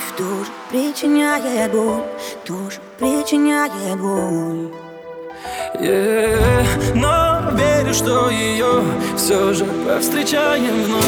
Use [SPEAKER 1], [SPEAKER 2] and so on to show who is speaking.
[SPEAKER 1] любовь тоже причиняет боль Тоже причиняет боль
[SPEAKER 2] yeah. Но верю, что ее все же повстречаем вновь